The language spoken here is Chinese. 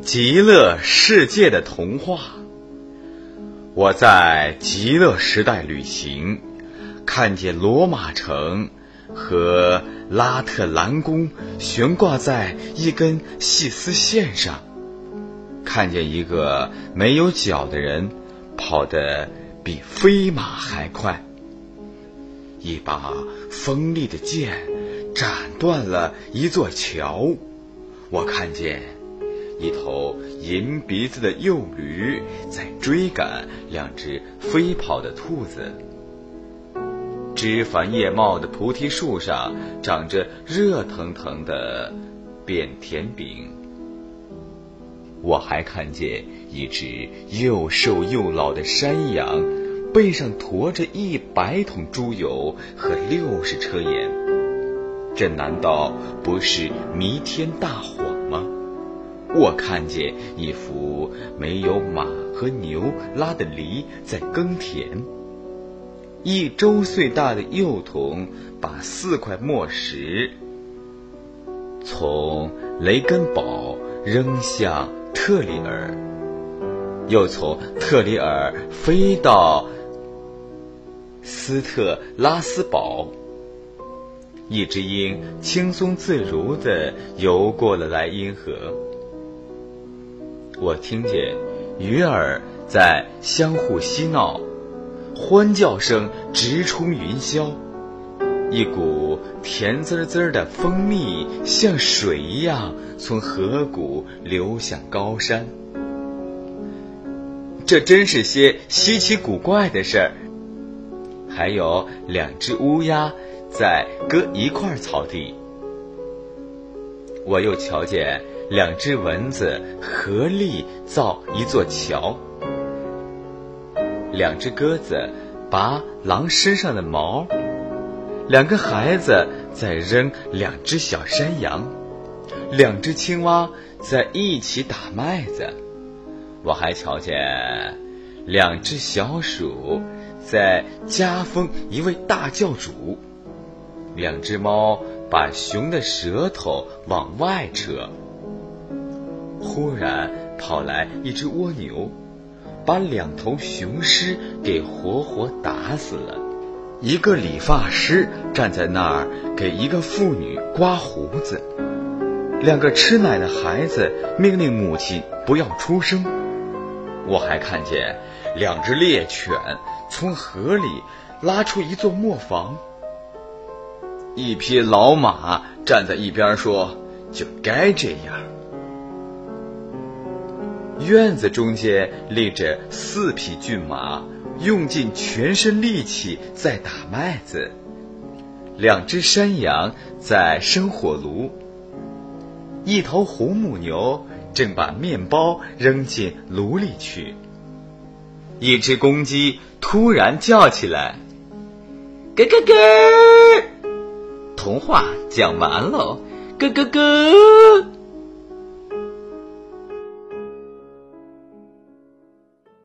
极乐世界的童话。我在极乐时代旅行，看见罗马城和拉特兰宫悬挂在一根细丝线上，看见一个没有脚的人跑得比飞马还快，一把锋利的剑斩断了一座桥。我看见一头银鼻子的幼驴在追赶两只飞跑的兔子。枝繁叶茂的菩提树上长着热腾腾的扁甜饼。我还看见一只又瘦又老的山羊，背上驮着一百桶猪油和六十车盐。这难道不是弥天大谎？我看见一幅没有马和牛拉的犁在耕田，一周岁大的幼童把四块墨石从雷根堡扔向特里尔，又从特里尔飞到斯特拉斯堡。一只鹰轻松自如地游过了莱茵河。我听见鱼儿在相互嬉闹，欢叫声直冲云霄。一股甜滋滋的蜂蜜像水一样从河谷流向高山。这真是些稀奇古怪的事儿。还有两只乌鸦。在割一块草地，我又瞧见两只蚊子合力造一座桥，两只鸽子拔狼身上的毛，两个孩子在扔两只小山羊，两只青蛙在一起打麦子，我还瞧见两只小鼠在加封一位大教主。两只猫把熊的舌头往外扯。忽然跑来一只蜗牛，把两头雄狮给活活打死了。一个理发师站在那儿给一个妇女刮胡子。两个吃奶的孩子命令母亲不要出声。我还看见两只猎犬从河里拉出一座磨坊。一匹老马站在一边说：“就该这样。”院子中间立着四匹骏马，用尽全身力气在打麦子。两只山羊在生火炉。一头红母牛正把面包扔进炉里去。一只公鸡突然叫起来：“咯咯咯！”童话讲完喽，咯咯咯。